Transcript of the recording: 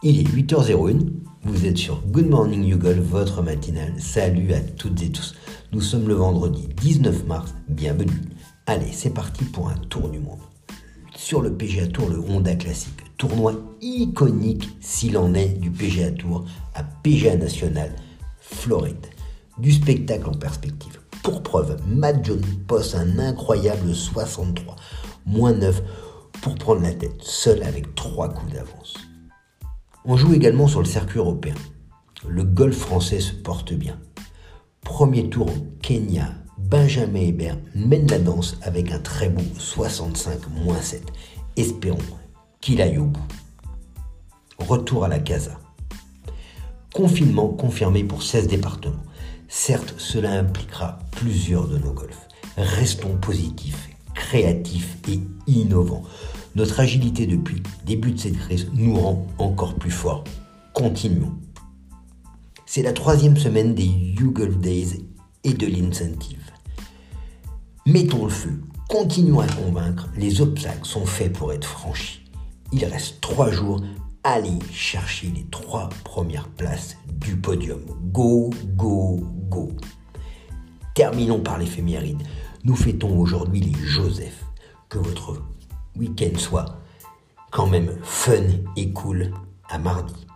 Il est 8h01, vous êtes sur Good Morning Google, votre matinale. Salut à toutes et tous. Nous sommes le vendredi 19 mars, bienvenue. Allez, c'est parti pour un tour du monde. Sur le PGA Tour, le Honda Classic, tournoi iconique s'il en est du PGA Tour à PGA National, Floride. Du spectacle en perspective. Pour preuve, Matt Jones poste un incroyable 63, moins 9 pour prendre la tête, seul avec 3 coups d'avance. On joue également sur le circuit européen. Le golf français se porte bien. Premier tour au Kenya, Benjamin Hébert mène la danse avec un très beau 65-7. Espérons qu'il aille au bout. Retour à la casa. Confinement confirmé pour 16 départements. Certes, cela impliquera plusieurs de nos golfs. Restons positifs, créatifs et innovants. Notre agilité depuis le début de cette crise nous rend encore plus forts. Continuons. C'est la troisième semaine des Google Days et de l'incentive. Mettons le feu, continuons à convaincre, les obstacles sont faits pour être franchis. Il reste trois jours, allez chercher les trois premières places du podium. Go, go, go. Terminons par l'éphéméride. Nous fêtons aujourd'hui les Joseph. Que votre week-end soit quand même fun et cool à mardi.